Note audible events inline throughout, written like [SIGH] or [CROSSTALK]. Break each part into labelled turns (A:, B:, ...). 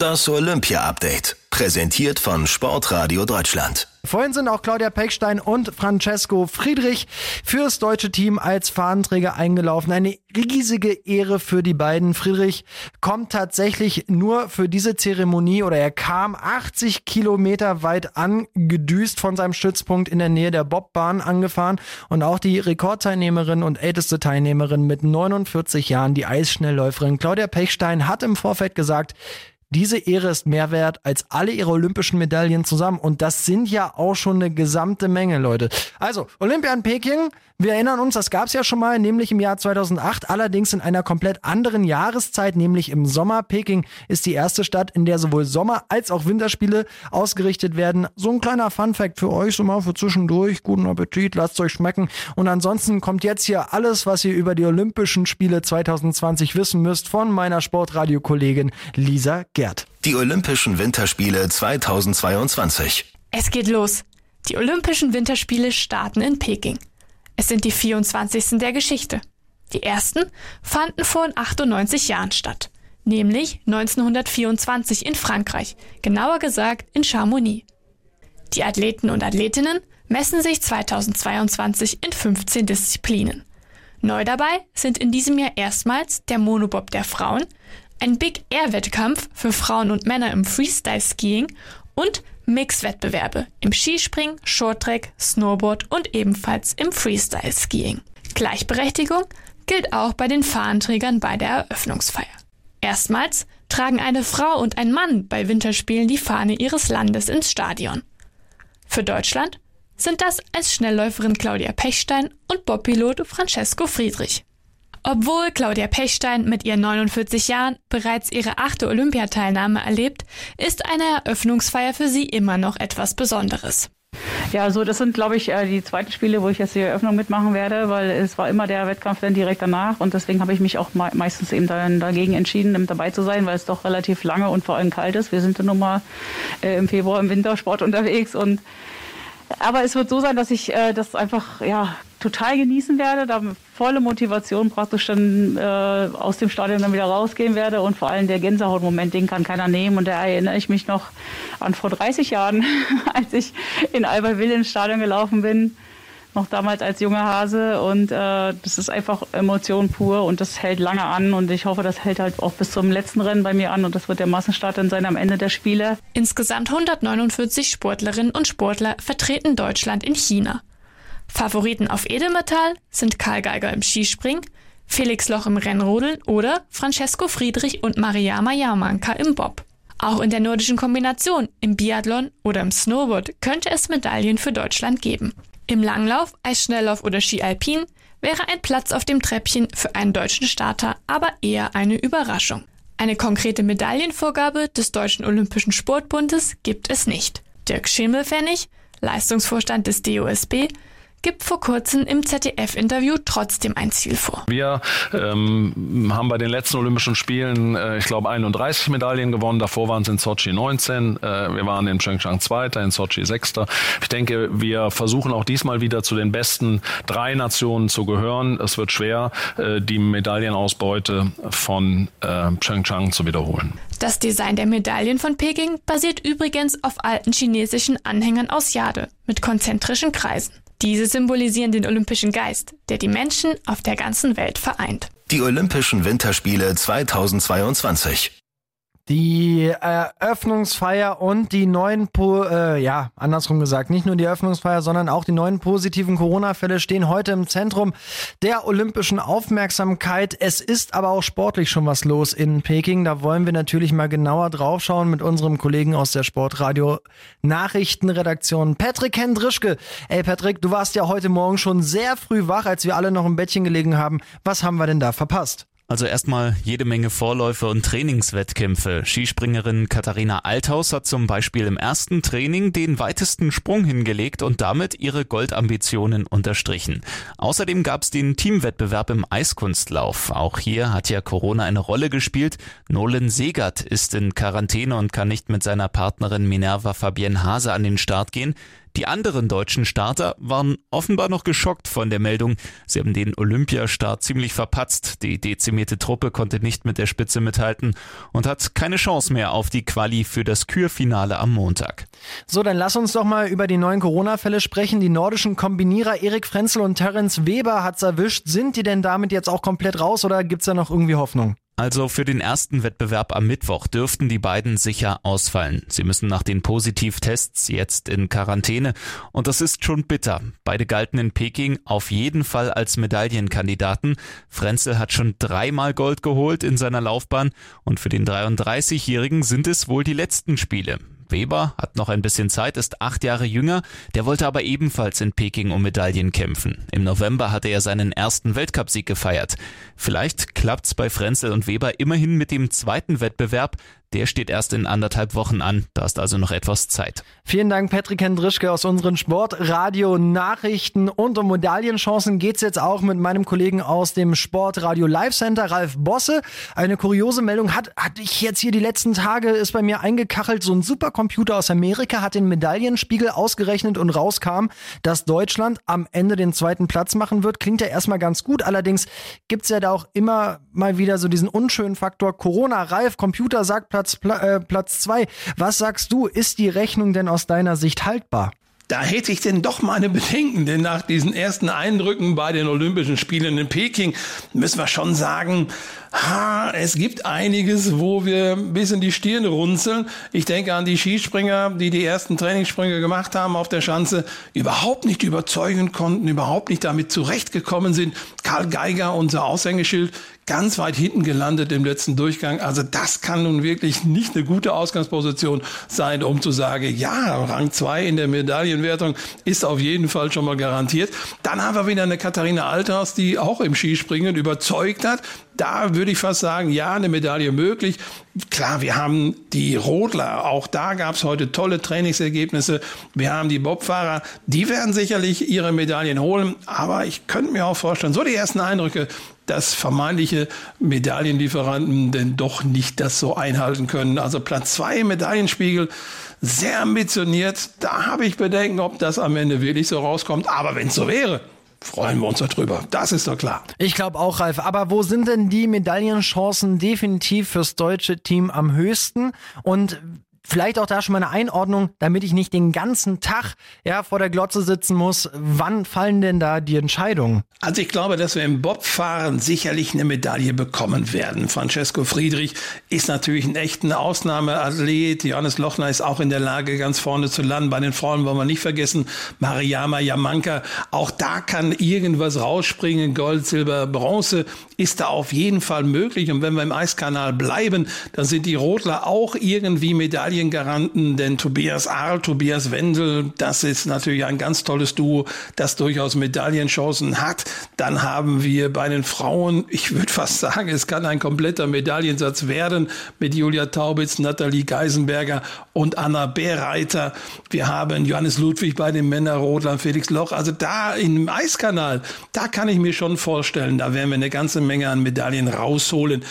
A: Das Olympia-Update. Präsentiert von Sportradio Deutschland.
B: Vorhin sind auch Claudia Pechstein und Francesco Friedrich fürs deutsche Team als Fahnenträger eingelaufen. Eine riesige Ehre für die beiden. Friedrich kommt tatsächlich nur für diese Zeremonie oder er kam 80 Kilometer weit angedüst von seinem Stützpunkt in der Nähe der Bobbahn angefahren und auch die Rekordteilnehmerin und älteste Teilnehmerin mit 49 Jahren, die Eisschnellläuferin Claudia Pechstein, hat im Vorfeld gesagt, diese Ehre ist mehr wert als alle ihre olympischen Medaillen zusammen. Und das sind ja auch schon eine gesamte Menge, Leute. Also, Olympia in Peking, wir erinnern uns, das gab es ja schon mal, nämlich im Jahr 2008, allerdings in einer komplett anderen Jahreszeit, nämlich im Sommer. Peking ist die erste Stadt, in der sowohl Sommer- als auch Winterspiele ausgerichtet werden. So ein kleiner Fun-Fact für euch, so mal für zwischendurch. Guten Appetit, lasst euch schmecken. Und ansonsten kommt jetzt hier alles, was ihr über die Olympischen Spiele 2020 wissen müsst, von meiner Sportradio-Kollegin Lisa Gerd.
A: Die Olympischen Winterspiele 2022.
C: Es geht los. Die Olympischen Winterspiele starten in Peking. Es sind die 24. der Geschichte. Die ersten fanden vor 98 Jahren statt, nämlich 1924 in Frankreich, genauer gesagt in Chamonix. Die Athleten und Athletinnen messen sich 2022 in 15 Disziplinen. Neu dabei sind in diesem Jahr erstmals der Monobob der Frauen, ein Big Air Wettkampf für Frauen und Männer im Freestyle Skiing und Mix-Wettbewerbe im Skispringen, Shorttrack, Snowboard und ebenfalls im Freestyle Skiing. Gleichberechtigung gilt auch bei den Fahnenträgern bei der Eröffnungsfeier. Erstmals tragen eine Frau und ein Mann bei Winterspielen die Fahne ihres Landes ins Stadion. Für Deutschland sind das als Schnellläuferin Claudia Pechstein und Bobpilot Francesco Friedrich. Obwohl Claudia Pechstein mit ihren 49 Jahren bereits ihre achte Olympiateilnahme erlebt, ist eine Eröffnungsfeier für sie immer noch etwas Besonderes.
D: Ja, so das sind, glaube ich, äh, die zweiten Spiele, wo ich jetzt die Eröffnung mitmachen werde, weil es war immer der Wettkampf dann direkt danach und deswegen habe ich mich auch meistens eben dann dagegen entschieden, dabei zu sein, weil es doch relativ lange und vor allem kalt ist. Wir sind dann nun mal äh, im Februar im Wintersport [LAUGHS] unterwegs und aber es wird so sein, dass ich äh, das einfach ja total genießen werde, da volle Motivation praktisch dann äh, aus dem Stadion dann wieder rausgehen werde und vor allem der Gänsehautmoment, den kann keiner nehmen und da erinnere ich mich noch an vor 30 Jahren, [LAUGHS] als ich in Albertville ins Stadion gelaufen bin, noch damals als junger Hase und äh, das ist einfach Emotion pur und das hält lange an und ich hoffe, das hält halt auch bis zum letzten Rennen bei mir an und das wird der Massenstart dann sein am Ende der Spiele.
C: Insgesamt 149 Sportlerinnen und Sportler vertreten Deutschland in China. Favoriten auf Edelmetall sind Karl Geiger im Skispringen, Felix Loch im Rennrodeln oder Francesco Friedrich und Mariama Jamanka im Bob. Auch in der nordischen Kombination, im Biathlon oder im Snowboard könnte es Medaillen für Deutschland geben. Im Langlauf, Eisschnelllauf oder Ski Alpin wäre ein Platz auf dem Treppchen für einen deutschen Starter aber eher eine Überraschung. Eine konkrete Medaillenvorgabe des Deutschen Olympischen Sportbundes gibt es nicht. Dirk Schimmelfennig, Leistungsvorstand des DOSB, gibt vor kurzem im ZDF-Interview trotzdem ein Ziel vor.
E: Wir ähm, haben bei den letzten Olympischen Spielen, äh, ich glaube, 31 Medaillen gewonnen. Davor waren es in Sochi 19. Äh, wir waren in Pyeongchang Zweiter, in Sochi Sechster. Ich denke, wir versuchen auch diesmal wieder zu den besten drei Nationen zu gehören. Es wird schwer, äh, die Medaillenausbeute von äh, Pyeongchang zu wiederholen.
C: Das Design der Medaillen von Peking basiert übrigens auf alten chinesischen Anhängern aus Jade mit konzentrischen Kreisen. Diese symbolisieren den olympischen Geist, der die Menschen auf der ganzen Welt vereint.
A: Die Olympischen Winterspiele 2022.
B: Die Eröffnungsfeier und die neuen, po äh, ja, andersrum gesagt, nicht nur die Eröffnungsfeier, sondern auch die neuen positiven Corona-Fälle stehen heute im Zentrum der olympischen Aufmerksamkeit. Es ist aber auch sportlich schon was los in Peking. Da wollen wir natürlich mal genauer draufschauen mit unserem Kollegen aus der Sportradio Nachrichtenredaktion, Patrick Hendrischke. Ey, Patrick, du warst ja heute Morgen schon sehr früh wach, als wir alle noch im Bettchen gelegen haben. Was haben wir denn da verpasst?
F: Also erstmal jede Menge Vorläufe und Trainingswettkämpfe. Skispringerin Katharina Althaus hat zum Beispiel im ersten Training den weitesten Sprung hingelegt und damit ihre Goldambitionen unterstrichen. Außerdem gab es den Teamwettbewerb im Eiskunstlauf. Auch hier hat ja Corona eine Rolle gespielt. Nolan Segert ist in Quarantäne und kann nicht mit seiner Partnerin Minerva Fabienne Hase an den Start gehen. Die anderen deutschen Starter waren offenbar noch geschockt von der Meldung. Sie haben den Olympiastart ziemlich verpatzt. Die dezimierte Truppe konnte nicht mit der Spitze mithalten und hat keine Chance mehr auf die Quali für das Kürfinale am Montag.
B: So, dann lass uns doch mal über die neuen Corona-Fälle sprechen. Die nordischen Kombinierer Erik Frenzel und Terence Weber hat's erwischt. Sind die denn damit jetzt auch komplett raus oder gibt's da noch irgendwie Hoffnung?
F: Also für den ersten Wettbewerb am Mittwoch dürften die beiden sicher ausfallen. Sie müssen nach den Positivtests jetzt in Quarantäne und das ist schon bitter. Beide galten in Peking auf jeden Fall als Medaillenkandidaten. Frenzel hat schon dreimal Gold geholt in seiner Laufbahn und für den 33-Jährigen sind es wohl die letzten Spiele. Weber hat noch ein bisschen Zeit, ist acht Jahre jünger, der wollte aber ebenfalls in Peking um Medaillen kämpfen. Im November hatte er seinen ersten Weltcupsieg gefeiert. Vielleicht klappt's bei Frenzel und Weber immerhin mit dem zweiten Wettbewerb, der steht erst in anderthalb Wochen an. Da ist also noch etwas Zeit.
B: Vielen Dank, Patrick Hendrischke aus unseren Sportradio-Nachrichten. Und um Medaillenchancen geht's jetzt auch mit meinem Kollegen aus dem Sportradio Live Center, Ralf Bosse. Eine kuriose Meldung hat, hatte ich jetzt hier die letzten Tage, ist bei mir eingekachelt. So ein Supercomputer aus Amerika hat den Medaillenspiegel ausgerechnet und rauskam, dass Deutschland am Ende den zweiten Platz machen wird. Klingt ja erstmal ganz gut. Allerdings gibt's ja da auch immer mal wieder so diesen unschönen Faktor Corona. Ralf, Computer sagt Platz, äh, Platz zwei. Was sagst du, ist die Rechnung denn aus deiner Sicht haltbar?
G: Da hätte ich denn doch meine Bedenken, denn nach diesen ersten Eindrücken bei den Olympischen Spielen in Peking müssen wir schon sagen, ha, es gibt einiges, wo wir ein bisschen die Stirn runzeln. Ich denke an die Skispringer, die die ersten Trainingssprünge gemacht haben auf der Schanze, überhaupt nicht überzeugen konnten, überhaupt nicht damit zurechtgekommen sind. Karl Geiger, unser Aushängeschild, ganz weit hinten gelandet im letzten Durchgang. Also das kann nun wirklich nicht eine gute Ausgangsposition sein, um zu sagen, ja, Rang 2 in der Medaillenwertung ist auf jeden Fall schon mal garantiert. Dann haben wir wieder eine Katharina Althaus, die auch im Skispringen überzeugt hat. Da würde ich fast sagen, ja, eine Medaille möglich. Klar, wir haben die Rodler, auch da gab es heute tolle Trainingsergebnisse. Wir haben die Bobfahrer, die werden sicherlich ihre Medaillen holen, aber ich könnte mir auch vorstellen, so die ersten Eindrücke, dass vermeintliche Medaillenlieferanten denn doch nicht das so einhalten können. Also Platz zwei im Medaillenspiegel, sehr ambitioniert. Da habe ich Bedenken, ob das am Ende wirklich so rauskommt. Aber wenn es so wäre, freuen wir uns darüber. Das ist doch klar.
B: Ich glaube auch, Ralf. Aber wo sind denn die Medaillenchancen definitiv fürs deutsche Team am höchsten? Und Vielleicht auch da schon mal eine Einordnung, damit ich nicht den ganzen Tag ja, vor der Glotze sitzen muss. Wann fallen denn da die Entscheidungen?
G: Also ich glaube, dass wir im Bobfahren sicherlich eine Medaille bekommen werden. Francesco Friedrich ist natürlich ein echter Ausnahmeathlet. Johannes Lochner ist auch in der Lage, ganz vorne zu landen. Bei den Frauen wollen wir nicht vergessen, Mariama Yamanka. Auch da kann irgendwas rausspringen. Gold, Silber, Bronze ist da auf jeden Fall möglich. Und wenn wir im Eiskanal bleiben, dann sind die Rotler auch irgendwie Medaillen Medaillengaranten, denn Tobias Ahl, Tobias Wendel, das ist natürlich ein ganz tolles Duo, das durchaus Medaillenchancen hat. Dann haben wir bei den Frauen, ich würde fast sagen, es kann ein kompletter Medaillensatz werden mit Julia Taubitz, Nathalie Geisenberger und Anna Bereiter. Wir haben Johannes Ludwig bei den Männerrodlern, Felix Loch. Also da im Eiskanal, da kann ich mir schon vorstellen, da werden wir eine ganze Menge an Medaillen rausholen.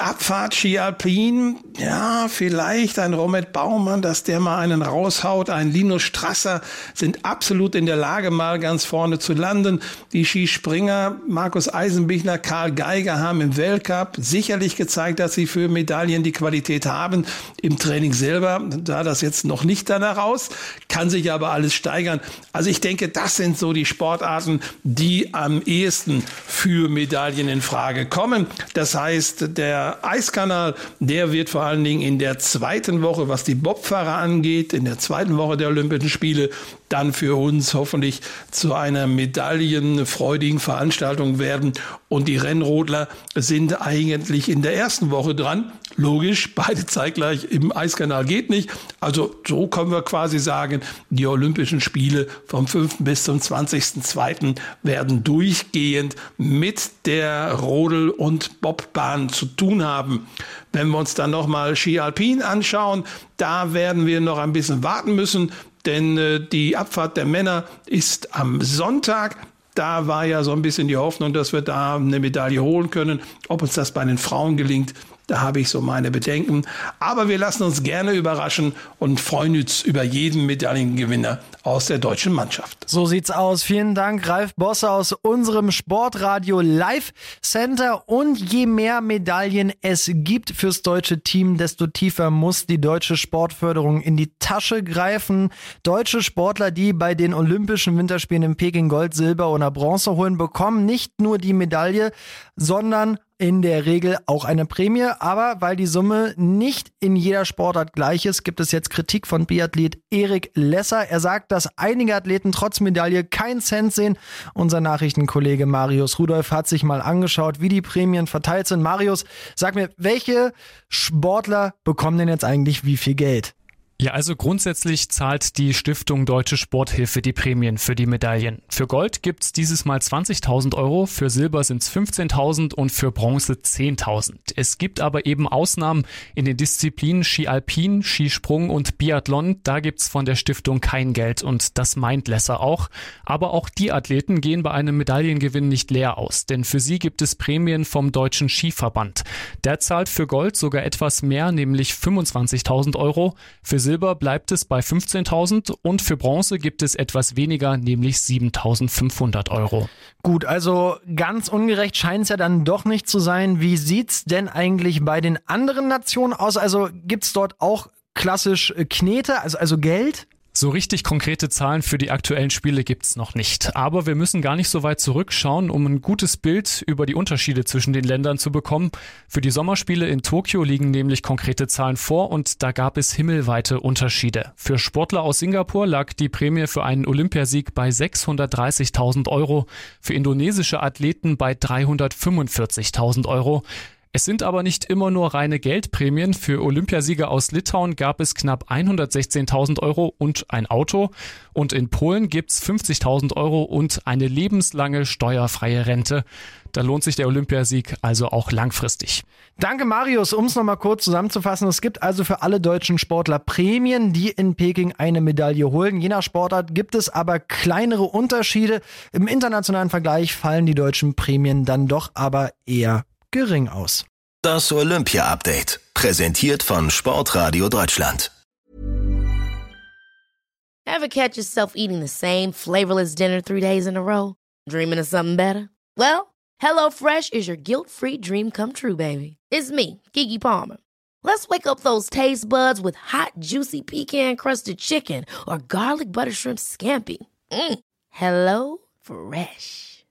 G: Abfahrt Ski Alpin, ja, vielleicht ein Romet Baumann, dass der mal einen raushaut. Ein Linus Strasser sind absolut in der Lage, mal ganz vorne zu landen. Die Skispringer, Markus Eisenbichler, Karl Geiger haben im Weltcup sicherlich gezeigt, dass sie für Medaillen die Qualität haben. Im Training selber sah das jetzt noch nicht danach aus, kann sich aber alles steigern. Also ich denke, das sind so die Sportarten, die am ehesten für Medaillen in Frage kommen. Das heißt, der der Eiskanal, der wird vor allen Dingen in der zweiten Woche, was die Bobfahrer angeht, in der zweiten Woche der Olympischen Spiele, dann für uns hoffentlich zu einer medaillenfreudigen Veranstaltung werden. Und die Rennrodler sind eigentlich in der ersten Woche dran. Logisch, beide zeitgleich im Eiskanal geht nicht. Also so können wir quasi sagen, die Olympischen Spiele vom 5. bis zum 20.02. werden durchgehend mit der Rodel- und Bobbahn zu tun haben. Wenn wir uns dann nochmal Ski Alpin anschauen, da werden wir noch ein bisschen warten müssen, denn äh, die Abfahrt der Männer ist am Sonntag. Da war ja so ein bisschen die Hoffnung, dass wir da eine Medaille holen können. Ob uns das bei den Frauen gelingt, da habe ich so meine Bedenken. Aber wir lassen uns gerne überraschen und freuen uns über jeden Medaillengewinner aus der deutschen Mannschaft.
B: So sieht's aus. Vielen Dank, Ralf Bosse aus unserem Sportradio Live Center. Und je mehr Medaillen es gibt fürs deutsche Team, desto tiefer muss die deutsche Sportförderung in die Tasche greifen. Deutsche Sportler, die bei den Olympischen Winterspielen in Peking Gold, Silber oder Bronze holen, bekommen nicht nur die Medaille, sondern in der Regel auch eine Prämie, aber weil die Summe nicht in jeder Sportart gleich ist, gibt es jetzt Kritik von Biathlet Erik Lesser. Er sagt, dass einige Athleten trotz Medaille keinen Cent sehen. Unser Nachrichtenkollege Marius Rudolph hat sich mal angeschaut, wie die Prämien verteilt sind. Marius, sag mir, welche Sportler bekommen denn jetzt eigentlich wie viel Geld?
H: Ja, also grundsätzlich zahlt die Stiftung Deutsche Sporthilfe die Prämien für die Medaillen. Für Gold gibt's dieses Mal 20.000 Euro, für Silber sind's 15.000 und für Bronze 10.000. Es gibt aber eben Ausnahmen in den Disziplinen Ski Alpin, Skisprung und Biathlon. Da gibt's von der Stiftung kein Geld und das meint Lesser auch. Aber auch die Athleten gehen bei einem Medaillengewinn nicht leer aus, denn für sie gibt es Prämien vom Deutschen Skiverband. Der zahlt für Gold sogar etwas mehr, nämlich 25.000 Euro. Für Silber bleibt es bei 15.000 und für Bronze gibt es etwas weniger, nämlich 7.500 Euro.
B: Gut, also ganz ungerecht scheint es ja dann doch nicht zu sein. Wie sieht's denn eigentlich bei den anderen Nationen aus? Also gibt's dort auch klassisch äh, Knete, also, also Geld?
H: So richtig konkrete Zahlen für die aktuellen Spiele gibt's noch nicht. Aber wir müssen gar nicht so weit zurückschauen, um ein gutes Bild über die Unterschiede zwischen den Ländern zu bekommen. Für die Sommerspiele in Tokio liegen nämlich konkrete Zahlen vor und da gab es himmelweite Unterschiede. Für Sportler aus Singapur lag die Prämie für einen Olympiasieg bei 630.000 Euro, für indonesische Athleten bei 345.000 Euro. Es sind aber nicht immer nur reine Geldprämien. Für Olympiasieger aus Litauen gab es knapp 116.000 Euro und ein Auto. Und in Polen gibt's 50.000 Euro und eine lebenslange steuerfreie Rente. Da lohnt sich der Olympiasieg also auch langfristig.
B: Danke, Marius. Um es nochmal kurz zusammenzufassen, es gibt also für alle deutschen Sportler Prämien, die in Peking eine Medaille holen. Je nach Sportart gibt es aber kleinere Unterschiede. Im internationalen Vergleich fallen die deutschen Prämien dann doch aber eher gering aus.
A: Das Olympia-Update, präsentiert von Sportradio Deutschland.
I: Ever catch yourself eating the same flavorless dinner three days in a row? Dreaming of something better? Well, HelloFresh is your guilt-free dream come true, baby. It's me, Kiki Palmer. Let's wake up those taste buds with hot, juicy pecan-crusted chicken or garlic butter shrimp scampi. Mm. Hello Fresh.